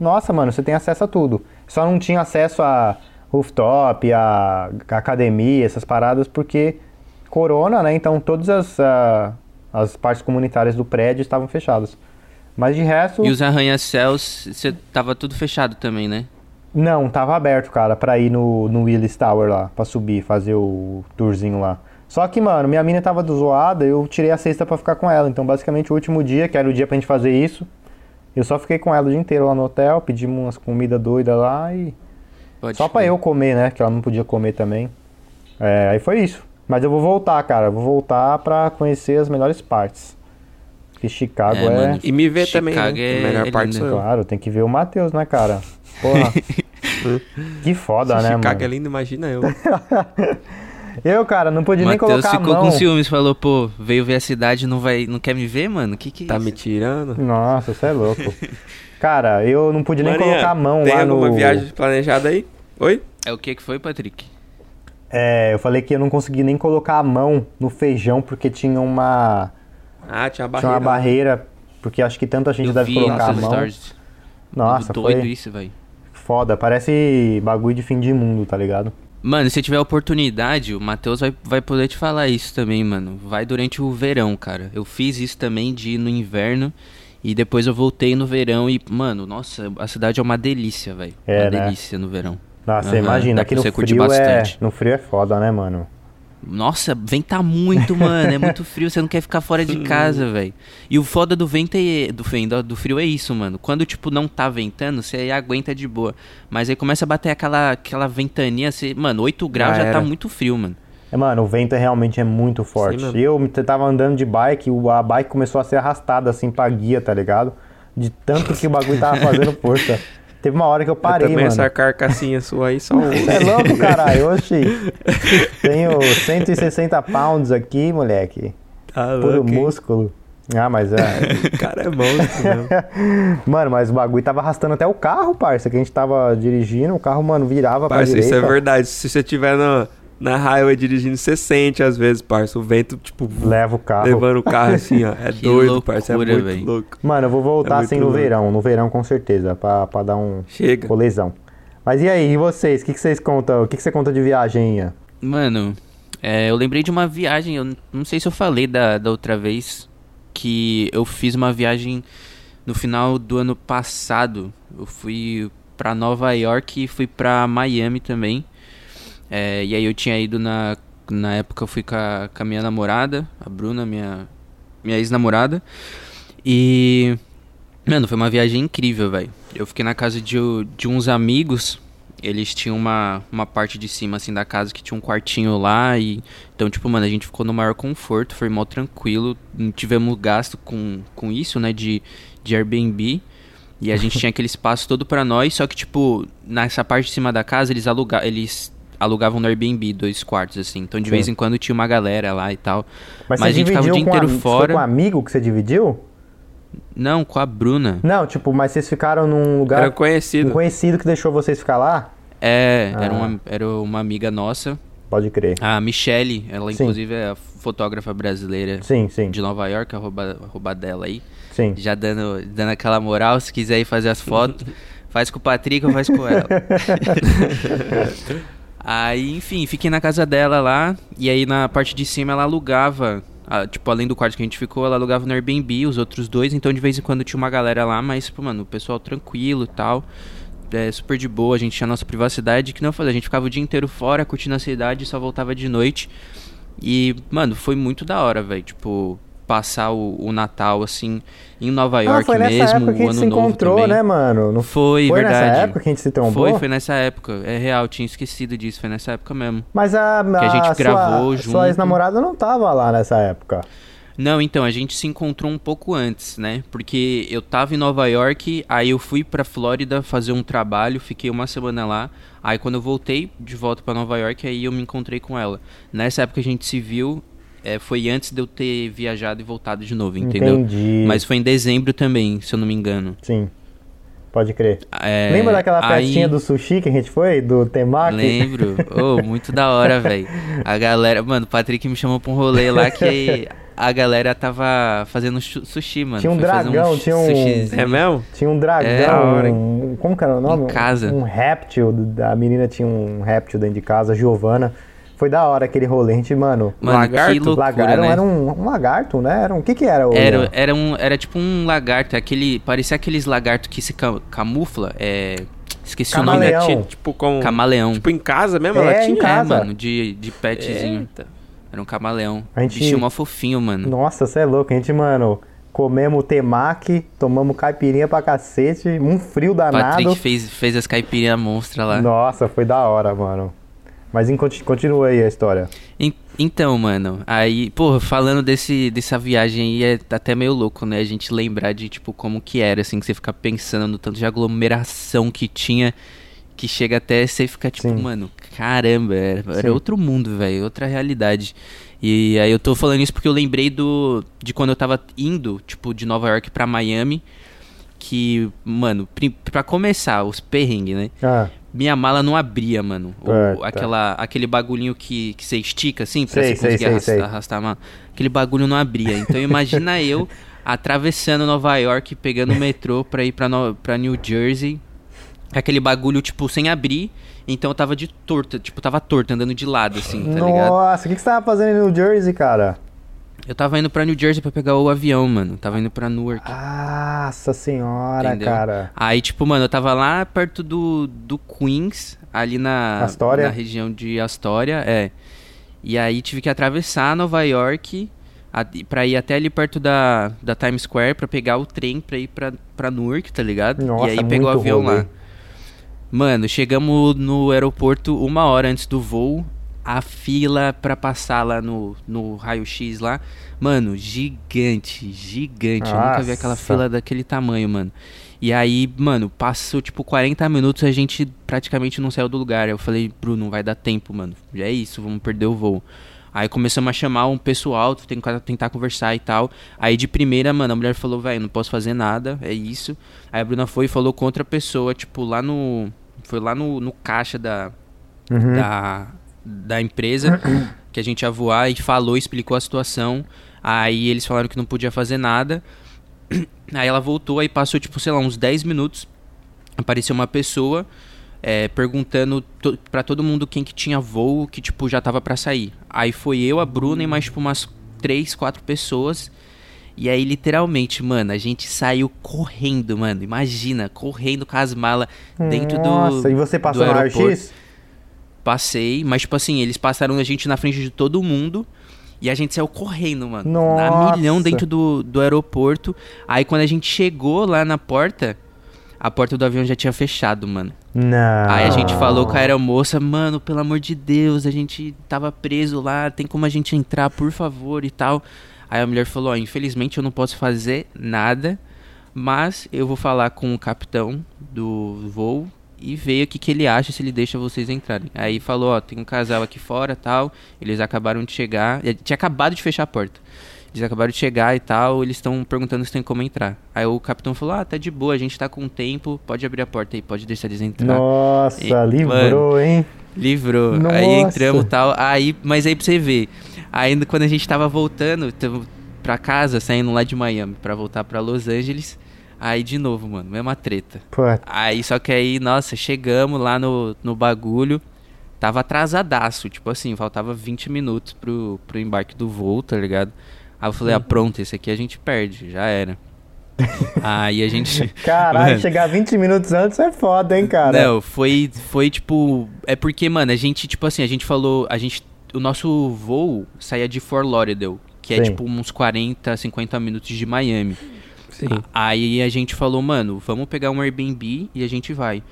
Nossa, mano, você tem acesso a tudo. Só não tinha acesso a rooftop, a academia, essas paradas, porque corona, né? Então todas as, ah, as partes comunitárias do prédio estavam fechadas. Mas de resto, E os arranha-céus, você tava tudo fechado também, né? não, tava aberto, cara, pra ir no, no Willis Tower lá, pra subir, fazer o tourzinho lá. Só que, mano, minha mina tava zoada, eu tirei a sexta pra ficar com ela. Então, basicamente, o último dia, que era o dia pra gente fazer isso, eu só fiquei com ela o dia inteiro lá no hotel, pedimos umas comidas doidas lá e. Pode Só pra crer. eu comer, né? Que ela não podia comer também. É, aí foi isso. Mas eu vou voltar, cara. Vou voltar pra conhecer as melhores partes. Porque Chicago É, é. mano, E me ver também, né? Chicago é- A melhor é parte eu. Claro, tem que ver o Matheus, né, cara? Porra. [LAUGHS] que foda, Se né, Chicago mano? é lindo, imagina eu. [LAUGHS] Eu, cara, não pude nem colocar a ficou mão. com ciúmes, falou, pô, veio ver a cidade não vai, não quer me ver, mano? Que que é Tá isso? me tirando? Nossa, você é louco. [LAUGHS] Cara, eu não pude nem Marinha, colocar a mão tem lá alguma no... viagem planejada aí? Oi? É o que que foi, Patrick? É, eu falei que eu não consegui nem colocar a mão no feijão porque tinha uma... Ah, tinha uma Tinha uma barreira. barreira, porque acho que tanta gente Eu deve vi colocar a mão. stories. Nossa, doido foi isso, velho. foda. Parece bagulho de fim de mundo, tá ligado? Mano, se tiver oportunidade, o Matheus vai, vai poder te falar isso também, mano. Vai durante o verão, cara. Eu fiz isso também de ir no inverno e depois eu voltei no verão e, mano, nossa, a cidade é uma delícia, velho. É, uma né? delícia no verão. Nossa, Aham, imagina, aqui no frio é... No frio é foda, né, mano? Nossa, venta muito, mano. É muito frio, você não quer ficar fora de casa, velho. E o foda do vento é. Do, do, do frio é isso, mano. Quando, tipo, não tá ventando, você aguenta de boa. Mas aí começa a bater aquela, aquela ventania, você. Mano, 8 graus Já já, tá muito frio, mano. É, mano, o vento é realmente é muito forte. mano. eu tava andando de bike, a bike começou a ser arrastada assim pra guia, tá ligado? De tanto que o bagulho tava fazendo força. [LAUGHS] Teve uma hora que eu Eu parei, também mano. essa carcassinha sua aí, só [LAUGHS] um. É louco, caralho? Oxi. [LAUGHS] Tenho 160 pounds aqui, moleque. Tá Puro louco, hein? músculo. Ah, mas é. [LAUGHS] O cara é monstro mesmo. Mano, mas o bagulho tava arrastando até o carro, parça, que a gente tava dirigindo. O carro, mano, virava pra Parça, isso direita. é verdade. Se você estiver na, na highway dirigindo, você sente às vezes, parça. O vento, tipo, Leva o carro. levando o carro assim, ó. É [LAUGHS] doido, parça. É loucura, muito véi. louco. Mano, eu vou voltar É assim no louco. verão. No verão, com certeza. Pra, pra dar um Chega. colesão. Mas e aí, e vocês? O que, que vocês contam? O que, que você conta de viagem, Ian? Mano, é, eu lembrei de uma viagem, eu não sei se eu falei da, da outra vez, que eu fiz uma viagem no final do ano passado. Eu fui pra Nova York e fui pra Miami também. É, e aí eu tinha ido na. Na época eu fui com a, com a minha namorada, a Bruna, minha, minha ex-namorada. E. Mano, foi uma viagem incrível, velho. Eu fiquei na casa de, de uns amigos. Eles tinham uma, uma parte de cima, assim, da casa que tinha um quartinho lá. E, então, tipo, mano, a gente ficou no maior conforto, foi mal tranquilo. Não tivemos gasto com, com isso, né, de, de Airbnb. E a gente [LAUGHS] tinha aquele espaço todo pra nós. Só que, tipo, nessa parte de cima da casa, eles, aluga eles alugavam no Airbnb dois quartos, assim. Então, de Sim. vez em quando tinha uma galera lá e tal. Mas, Mas a gente ficava o dia com inteiro ami- fora. Foi com um amigo que você dividiu? Não, com a Bruna. Não, tipo, mas vocês ficaram num lugar. Era conhecido. Um conhecido que deixou vocês ficar lá? É, Ah. era, uma, era uma amiga nossa, Pode crer. a Michelle, ela Sim. inclusive é a fotógrafa brasileira Sim, sim, de Nova York, arroba, arroba dela aí. sim. Já dando, dando aquela moral, se quiser ir fazer as fotos, [LAUGHS] faz com o Patrick ou faz com ela. [LAUGHS] aí, enfim, fiquei na casa dela lá, e aí na parte de cima ela alugava, ah, tipo, além do quarto que a gente ficou, ela alugava no Airbnb, os outros dois, então de vez em quando tinha uma galera lá, mas, tipo, mano, o pessoal tranquilo e tal. É, super de boa, a gente tinha nossa privacidade, que não falei, a gente ficava o dia inteiro fora, curtindo a cidade, e só voltava de noite. E, mano, foi muito da hora, velho. Tipo, passar o, o Natal, assim, em Nova Ah, York foi nessa mesmo, época que a gente se novo encontrou, também. né, mano? Não Foi, foi verdade. nessa época que a gente se trombou? Foi, foi nessa época. É real, tinha esquecido disso, foi nessa época mesmo. Mas a, Que a gente sua- gravou Sua junto. ex-namorada não tava lá nessa época. Não, então, a gente se encontrou um pouco antes, né? Porque eu tava em Nova York, aí eu fui pra Flórida fazer um trabalho, fiquei uma semana lá. Aí quando eu voltei de volta pra Nova York, aí eu me encontrei com ela. Nessa época a gente se viu, é, foi antes de eu ter viajado e voltado de novo, entendeu? Entendi. Mas foi em dezembro também, se eu não me engano. Sim. Pode crer. É, Lembra daquela aí- festinha do sushi que a gente foi? Do temaki? Lembro. Oh, [LAUGHS] muito da hora, velho. A galera. Mano, o Patrick me chamou pra um rolê lá que [LAUGHS] a galera tava fazendo sushi, mano. Tinha um Foi dragão, tinha um- sushizinho. É mesmo? Tinha um dragão. É, da hora, um- como que era o nome? Em casa. Um réptil. A menina tinha um réptil dentro de casa, a Giovana. Foi da hora aquele rolê, a gente, mano. Mano, Lagarto? que loucura, lagarto né? era um, um lagarto, né? Era um. O que que era? o- Era, era, um, era tipo um lagarto, aquele. Parecia aqueles lagartos que se ca- camufla. É. Esqueci o nome. Camaleão. Tinha, tipo, com... Camaleão. Tipo, em casa mesmo, É, ela em tinha? É, casa. mano, de, de petzinho. Eita. Era um camaleão. A gente- Bichinho mó fofinho, mano. Nossa, você é louco. A gente, mano, comemos temaki, tomamos caipirinha pra cacete, um frio O danado. Patrick fez, fez as caipirinhas monstra lá. Nossa, foi da hora, mano. Mas continua aí a história. En- Então, mano, aí, porra, falando desse, dessa viagem aí, é até meio louco, né? A gente lembrar de, tipo, como que era, assim, que você fica pensando no tanto de aglomeração que tinha, que chega até você ficar, tipo, Sim. mano, caramba, era, era outro mundo, velho, outra realidade. E aí eu tô falando isso porque eu lembrei do de quando eu tava indo, tipo, de Nova York pra Miami, que, mano, pra começar, os perrengues, né? Ah, Minha mala não abria, mano. O- Puta. aquela, aquele bagulhinho que, que você estica, assim, pra Sei, você conseguir sei, arrastar, sei. arrastar a mala. Aquele bagulho não abria. Então imagina [LAUGHS] eu atravessando Nova York, pegando o metrô pra ir pra, no, pra New Jersey. Aquele bagulho, tipo, sem abrir. Então eu tava de torta, tipo, tava torto, andando de lado, assim, tá ligado? Nossa, o que, que você tava fazendo em New Jersey, cara? Eu tava indo pra New Jersey pra pegar o avião, mano. Tava indo pra Newark. Nossa senhora, Entendeu? cara. Aí, tipo, mano, eu tava lá perto do, do Queens, ali na, Astoria? na região de Astoria, é. E aí tive que atravessar Nova York pra ir até ali perto da, da Times Square pra pegar o trem pra ir pra, pra Newark, tá ligado? Nossa, e aí pegar o avião rolê. lá. Mano, chegamos no aeroporto uma hora antes do voo. A fila pra passar lá no, no raio-x lá. Mano, gigante, gigante. Eu nunca vi aquela Nossa. fila daquele tamanho, mano. E aí, mano, passou tipo 40 minutos a gente praticamente não saiu do lugar. Eu falei, Bruno, não vai dar tempo, mano. Já é isso, vamos perder o voo. Aí começamos a chamar um pessoal, tentar, tentar conversar e tal. Aí de primeira, mano, a mulher falou, velho, não posso fazer nada, é isso. Aí a Bruna foi e falou com outra pessoa, tipo, lá no. Foi lá no, no caixa da, Uhum. da, da empresa [COUGHS] que a gente ia voar e falou, explicou a situação. Aí eles falaram que não podia fazer nada. Aí ela voltou, aí passou, tipo, sei lá, uns 10 minutos. Apareceu uma pessoa é, perguntando to pra todo mundo quem que tinha voo, que, tipo, já tava pra sair. Aí foi eu, a Bruna e mais, tipo, umas 3, 4 pessoas. E aí, literalmente, mano, a gente saiu correndo, mano. Imagina, correndo com as malas dentro do. Nossa, e você passou no raio-x? Passei, mas tipo assim, eles passaram a gente na frente de todo mundo e a gente saiu correndo, mano. Na Nossa. milhão dentro do, do aeroporto. Aí quando a gente chegou lá na porta, a porta do avião já tinha fechado, mano. Não. Aí a gente falou com a aeromoça, mano, pelo amor de Deus, a gente tava preso lá, tem como a gente entrar, por favor e tal. Aí a mulher falou, ó, infelizmente eu não posso fazer nada, mas eu vou falar com o capitão do voo e ver o que, que ele acha se ele deixa vocês entrarem. Aí falou, ó, tem um casal aqui fora tal, eles acabaram de chegar, eh, tinha acabado de fechar a porta. Eles acabaram de chegar e tal, eles estão perguntando se tem como entrar. Aí o capitão falou, ah, tá de boa, a gente tá com tempo, pode abrir a porta aí, pode deixar eles entrar. Nossa, E- livrou, hein? Livrou. Nossa. Aí entramos e tal. Aí, mas aí pra você ver. Ainda quando a gente tava voltando pra casa, saindo lá de Miami pra voltar pra Los Angeles. Aí de novo, mano, mesma treta. Pô, Aí só que aí, nossa, chegamos lá no, no bagulho. Tava atrasadaço, tipo assim, faltava 20 minutos pro, pro embarque do voo, tá ligado? Aí eu falei, Uhum. ah, pronto, esse aqui a gente perde, já era. aí a gente. [LAUGHS] caralho, Mano. chegar 20 minutos antes é foda, hein, cara? Não, foi, foi tipo. É porque, mano, a gente, tipo assim, a gente falou. A gente. O nosso voo saía de Fort Lauderdale, que é Sim. tipo uns 40, 50 minutos de Miami. Sim. A- Aí a gente falou, mano, vamos pegar um Airbnb e a gente vai.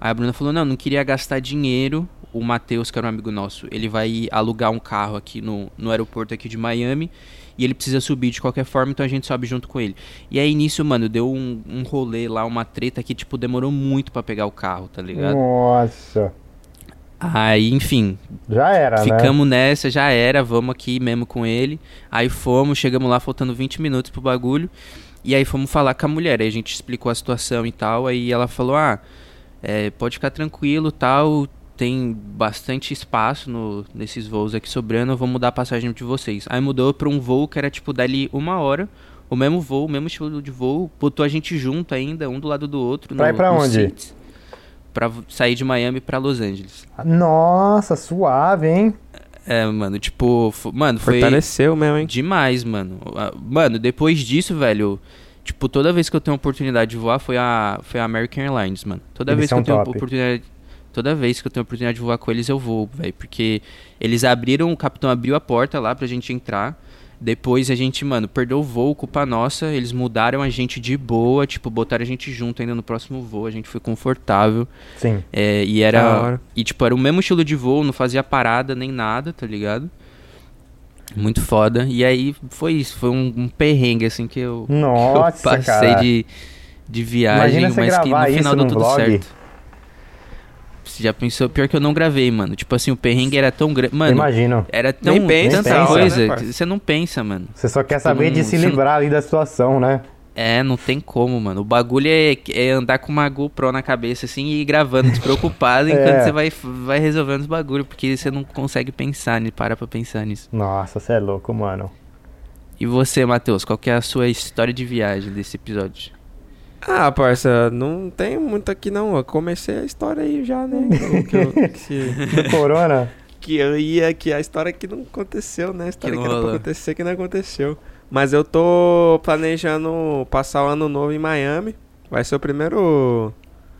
Aí a Bruna falou, não, não queria gastar dinheiro. O Matheus, que era um amigo nosso, ele vai alugar um carro aqui no, no aeroporto aqui de Miami. E ele precisa subir de qualquer forma, então a gente sobe junto com ele. E aí nisso, mano, deu um, um rolê lá, uma treta que, tipo, demorou muito pra pegar o carro, tá ligado? Nossa. Aí, enfim, Já era, né? ficamos nessa, já era, vamos aqui mesmo com ele. Aí fomos, chegamos lá faltando 20 minutos pro bagulho. E aí fomos falar com a mulher, aí a gente explicou a situação e tal. Aí ela falou: Ah, é, pode ficar tranquilo tal. Tem bastante espaço no, nesses voos aqui sobrando, eu vou mudar a passagem de vocês. Aí mudou pra um voo que era tipo dali uma hora, o mesmo voo, o mesmo estilo de voo, botou a gente junto ainda, um do lado do outro. Pra ir pra onde? seats, Pra sair de Miami pra Los Angeles. Nossa, suave, hein? É, mano, tipo, mano, foi Fortaleceu mesmo, hein? demais, mano. Mano, depois disso, velho, tipo, toda vez que eu tenho oportunidade de voar foi a foi a American Airlines, mano. Toda Eles vez que eu tenho top. oportunidade Toda vez que eu tenho oportunidade de voar com eles, eu vou, velho. Porque eles abriram, o capitão abriu a porta lá pra gente entrar. Depois a gente, mano, perdeu o voo, culpa nossa. Eles mudaram a gente de boa, tipo, botaram a gente junto ainda no próximo voo. A gente foi confortável. Sim. É, e era. E tipo, era o mesmo estilo de voo, não fazia parada nem nada, tá ligado? Muito foda. E aí foi isso, foi um, um perrengue assim que eu, [LAUGHS] que eu Nossa, passei cara. de, de viagem, Imagina mas que no final deu tudo vlog. certo. Você já pensou? Pior que eu não gravei, mano. Tipo assim, o perrengue era tão grande. Mano, Imagino. era tão Nem pensa, tanta nem coisa pensa, né, que você não pensa, mano. Você só quer saber de não- se você não- livrar ali da situação, né? É, não tem como, mano. O bagulho é, é andar com uma GoPro na cabeça, assim, e ir gravando despreocupado [LAUGHS] enquanto É. você vai, vai resolvendo os bagulhos, porque você não consegue pensar, ni- para pra pensar nisso. Nossa, você é louco, mano. E você, Matheus, qual que é a sua história de viagem desse episódio? Ah, parça, não tem muito aqui não. Eu comecei a história aí já, né? [LAUGHS] que, eu, que, se- Do corona? que eu ia, que a história que não aconteceu, né? A história Que que, não era pra acontecer que não aconteceu. Mas eu tô planejando passar o ano novo em Miami. Vai ser o primeiro,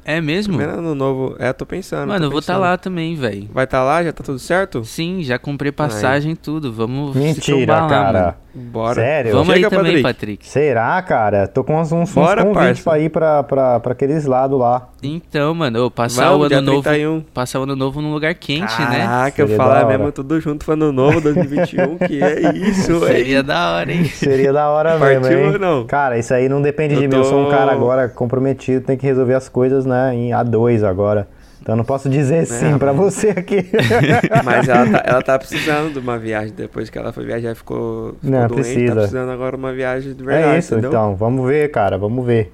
É mesmo? primeiro ano novo. É, tô pensando. Mano, tô eu vou estar pensando. lá também, velho. Vai estar lá? Já tá tudo certo? Sim, já comprei passagem e tudo. Vamos Mentira, lá, cara. mano. Bora. Sério? Vamos Chega, aí também, Patrick. Patrick. Será, cara? Tô com uns, uns, uns Bora, convites parça. pra ir pra, pra, pra aqueles lados lá. Então, mano, eu passar Vamos, o ano novo, 31. passar o ano novo num lugar quente, né? Caraca, eu falar mesmo tudo junto pro ano novo 2021, [LAUGHS] que é isso, velho. Seria da hora, hein? Seria da hora mesmo, Partiu hein? ou não? Cara, isso aí não depende Eu de mim. Eu sou um tô- cara agora comprometido, tem que resolver as coisas, né, em A2 agora. Então eu não posso dizer sim pra você aqui. [LAUGHS] Mas ela tá, ela tá precisando de uma viagem. Depois que ela foi viajar e ficou, ficou Não, doente, precisa. tá precisando agora de uma viagem de verdade, é isso, entendeu? então. Vamos ver, cara. Vamos ver.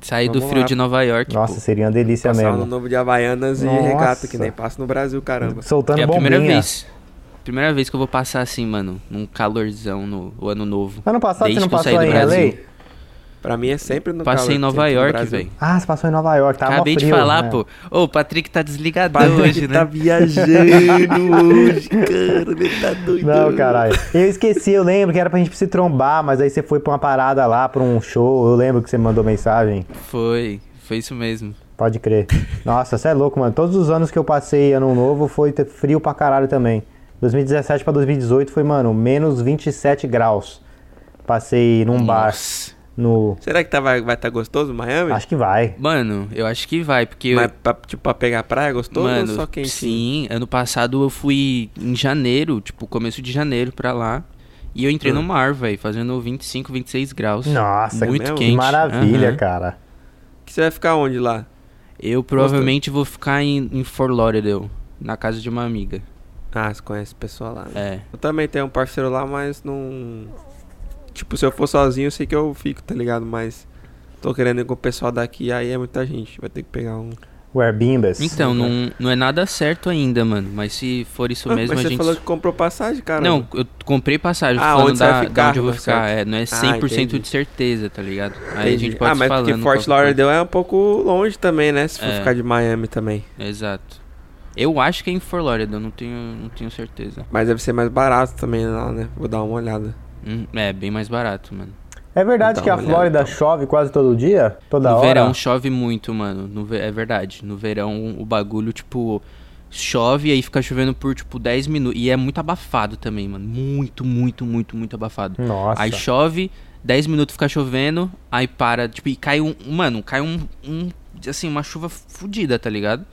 Sair do Vamos frio lá. de Nova York. Nossa, pô. seria uma delícia Passar mesmo. novo de Havaianas Nossa. e regata, que nem passa no Brasil, caramba. Soltando É a bombinha. primeira vez. Primeira vez que eu vou passar assim, mano, num calorzão no ano novo. Ano passado Desde você não passou do em Brasil. LA? Pra mim é sempre no Passei calor, em Nova York, velho. Ah, você passou em Nova York. Tava Acabei frio, de falar, né? pô. Ô, o Patrick tá desligado Patrick hoje, tá né? viajando [LAUGHS] hoje, cara. Ele tá doido. Não, caralho. Eu esqueci, eu lembro que era pra gente se trombar, mas aí você foi pra uma parada lá, pra um show. Eu lembro que você mandou mensagem. Foi, foi isso mesmo. Pode crer. Nossa, você é louco, mano. Todos os anos que eu passei ano novo foi frio pra caralho também. 2017 pra 2018 foi, mano, menos 27 graus. Passei num bar Nossa. No. Será que tá, vai estar tá gostoso Miami? Acho que vai. Mano, eu acho que vai, porque eu, Mas pra, tipo, pra pegar praia, gostoso Mano, só quentinho? sim, ano passado eu fui em janeiro, tipo, começo de janeiro pra lá. E eu entrei Hum. no mar, velho, fazendo 25, 26 graus. Nossa, Muito mesmo? que quente. maravilha, Aham. cara. Que você vai ficar onde lá? Eu provavelmente vou ficar em, em Fort Lauderdale, na casa de uma amiga. Ah, você conhece o pessoal lá. né? É. Eu também tenho um parceiro lá, mas não. Tipo, se eu for sozinho, eu sei que eu fico, tá ligado? Mas tô querendo ir com o pessoal daqui, aí é muita gente. Vai ter que pegar um. O Airbnbs. Então, não, não é nada certo ainda, mano. Mas se for isso Ah, mesmo, mas a você gente. falou que comprou passagem, cara. Não, eu comprei passagem, Ah, onde você vai da, ficar, da onde eu vou ficar. É, não é Ah, 100% entendi. de certeza, tá ligado? Aí a gente pode ah, mas porque Fort. Lauderdale é um pouco longe também, né? Se for É. ficar de Miami também. Exato. Eu acho que é em Fort Lauderdale, não tenho, não tenho certeza. Mas deve ser mais barato também lá, né? Vou dar uma olhada. Hum, é, bem mais barato, mano. É verdade Dá que a olhada, Flórida então. chove quase todo dia? Toda no hora? verão chove muito, mano. No é verdade. No verão o bagulho, tipo, chove e aí fica chovendo por, tipo, 10 minutos. E é muito abafado também, mano. Muito, muito, muito, muito abafado. Nossa. Aí chove, 10 minutos fica chovendo, aí para, tipo, e cai um. Mano, cai um. um assim, uma chuva fodida, tá ligado?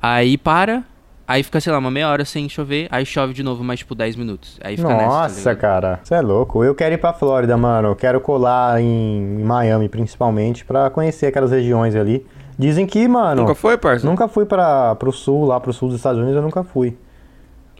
Aí para, aí fica, sei lá, uma meia hora sem chover, aí chove de novo mais, tipo, 10 minutos. Aí fica nessa. tá Nossa, cara. Você é louco. Eu quero ir pra Flórida, mano. Eu quero colar em, em Miami, principalmente, pra conhecer aquelas regiões ali. Dizem que, mano. Nunca foi, parça? Nunca fui pra, pro sul, lá pro sul dos Estados Unidos, eu nunca fui.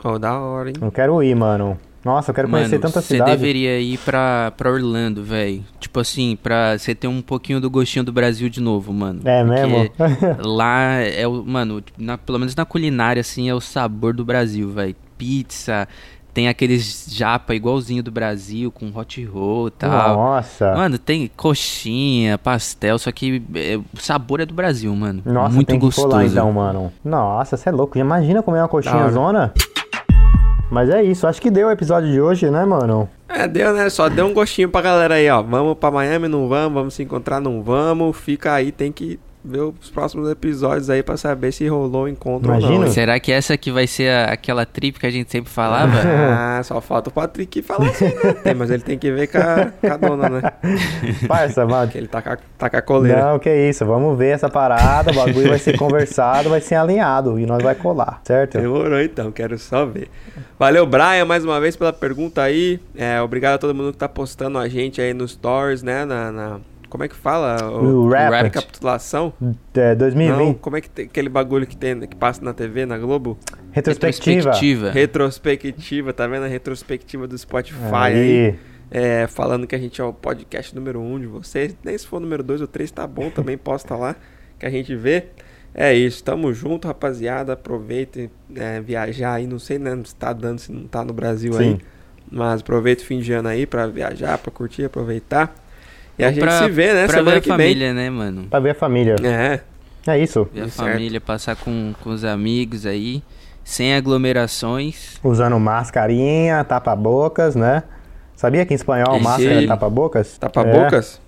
Oh, da hora, hein? Eu quero ir, mano. Nossa, eu quero conhecer Mano, tanta você cidade. deveria ir pra, pra Orlando, velho. Tipo assim, pra você ter um pouquinho do gostinho do Brasil de novo, mano. É mesmo? [LAUGHS] lá é o. Mano, na- pelo menos na culinária, assim, é o sabor do Brasil, velho. Pizza, tem aqueles japa igualzinho do Brasil, com hot roll e tal. Nossa. Mano, tem coxinha, pastel, só que é, o sabor é do Brasil, mano. Nossa, Muito tem que gostoso. colar então, mano. Nossa, você é louco. Imagina comer uma coxinha zona. Mas é isso, acho que deu o episódio de hoje, né, mano? É, deu, né? Só deu um gostinho pra galera aí, ó. Vamos pra Miami, não vamos, vamos se encontrar, não vamos. Fica aí, tem que ver os próximos episódios aí pra saber se rolou o encontro ou Imagina. não. hein? Será que essa aqui vai ser a- aquela trip que a gente sempre falava? [LAUGHS] Ah, só falta o Patrick falar assim, né? [LAUGHS] Tem, mas ele tem que ver com a, com a dona, né? Parça, mano. Que ele tá com a, tá com a coleira. Não, que isso, vamos ver essa parada, o bagulho vai ser conversado, vai ser alinhado e nós vai colar, certo? Demorou então, quero só ver. Valeu, Brian, mais uma vez pela pergunta aí. É, obrigado a todo mundo que tá postando a gente aí nos stories, né? Na. na- como é que fala? O Rapid. Recapitulação? É, Não, 2020, como é que tem aquele bagulho que tem que passa na TV, na Globo? retrospectiva. Retrospectiva, tá vendo a retrospectiva do Spotify aí? Aí, É, falando que a gente é o podcast número um de vocês. Nem se for número dois ou três, tá bom, também posta lá que a gente vê. É isso, tamo junto, rapaziada. Aproveitem é, viajar aí. Não sei né, se tá dando, se não tá no Brasil aí. Sim. Mas aproveita o fim de ano aí pra viajar, pra curtir, aproveitar. E a gente pra- se vê, né? Pra semana ver a que família, né, mano? pra ver a família. vem. É, É isso. Ver a Certo. família, passar com, com os amigos aí, sem aglomerações. Usando mascarinha, tapa-bocas, né? Sabia que em espanhol Esse- máscara é tapa-bocas? tapa-bocas.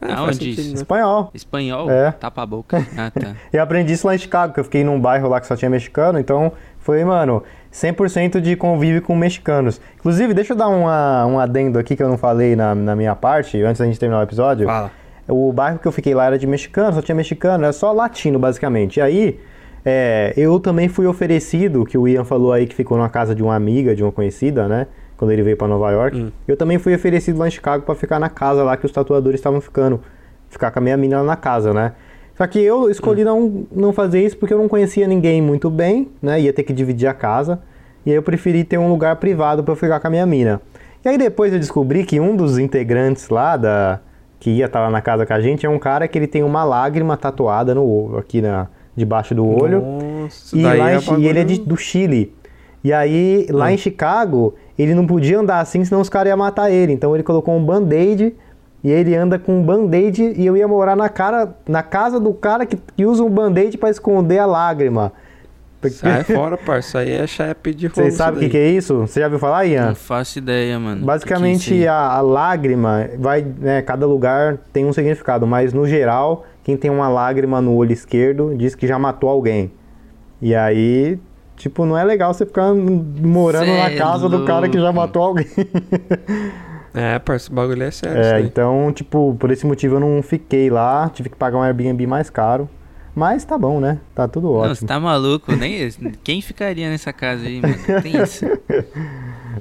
É, Aonde sentido, isso? É. né? Espanhol. Espanhol? É. Tapa a boca. Ah, tá. [LAUGHS] Eu aprendi isso lá em Chicago, que eu fiquei num bairro lá que só tinha mexicano, então foi, mano, 100% de convívio com mexicanos. Inclusive, deixa eu dar uma, um adendo aqui que eu não falei na, na minha parte, antes da gente terminar o episódio. Fala. O bairro que eu fiquei lá era de mexicano, só tinha mexicano, era só latino, basicamente. E aí, é, eu também fui oferecido, que o Ian falou aí que ficou na casa de uma amiga, de uma conhecida, né? Quando ele veio pra Nova York. Eu também fui oferecido lá em Chicago pra ficar na casa lá que os tatuadores estavam ficando. Ficar com a minha mina lá na casa, né? Só que eu escolhi não, não fazer isso porque eu não conhecia ninguém muito bem, né? Ia ter que dividir a casa. E aí eu preferi ter um lugar privado eu ficar com a minha mina. E aí depois eu descobri que um dos integrantes lá da que ia estar lá na casa com a gente é um cara que ele tem uma lágrima tatuada no aqui na debaixo do olho. Nossa, E, lá em é Chi- e ele é de- do Chile. E aí, lá em Chicago, ele não podia andar assim, senão os caras iam matar ele. Então ele colocou um band-aid e ele anda com um band-aid e eu ia morar na, cara, na casa do cara que, que usa um band-aid pra esconder a lágrima. Porque- Sai [LAUGHS] fora, parça. Aí é chefe de rolo. Vocês sabem o que, que é isso? Você já ouviu falar, Ian? Não faço ideia, mano. Basicamente, Que que é isso a, a lágrima vai, né, cada lugar tem um significado, mas no geral, quem tem uma lágrima no olho esquerdo diz que já matou alguém. E aí, tipo, não é legal você ficar morando Cê na é casa do cara que já matou alguém. [LAUGHS] É, parça, o bagulho é sério. É, então, tipo, por esse motivo eu não fiquei lá, tive que pagar um Airbnb mais caro. Mas tá bom, né? Tá tudo Não, ótimo. você tá maluco? Nem, quem ficaria nessa casa aí, mano? Tem isso. [LAUGHS]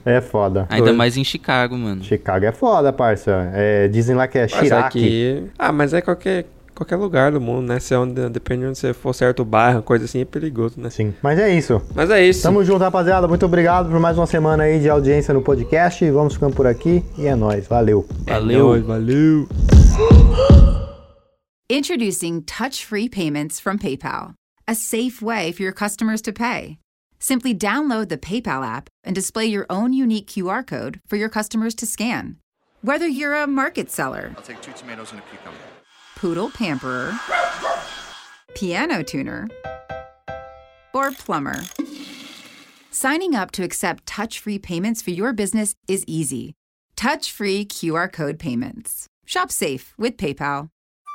É foda. Ainda mais em Chicago, mano. Chicago é foda, parça. É, dizem lá que é Chirac. aqui... Ah, mas é qualquer, qualquer lugar do mundo, né? Se é onde, depende de onde você for, certo bairro, coisa assim, é perigoso, né? Sim. Mas é isso. Mas é isso. Tamo junto, rapaziada. Muito obrigado por mais uma semana aí de audiência no podcast. Vamos ficando por aqui e é nóis. Valeu. Valeu. Nóis, valeu. Introducing touch free payments from PayPal, a safe way for your customers to pay. Simply download the PayPal app and display your own unique QR code for your customers to scan. Whether you're a market seller, I'll take two tomatoes and a cucumber. Poodle pamperer, piano tuner, or plumber, signing up to accept touch free payments for your business is easy. Touch free QR code payments. Shop safe with PayPal.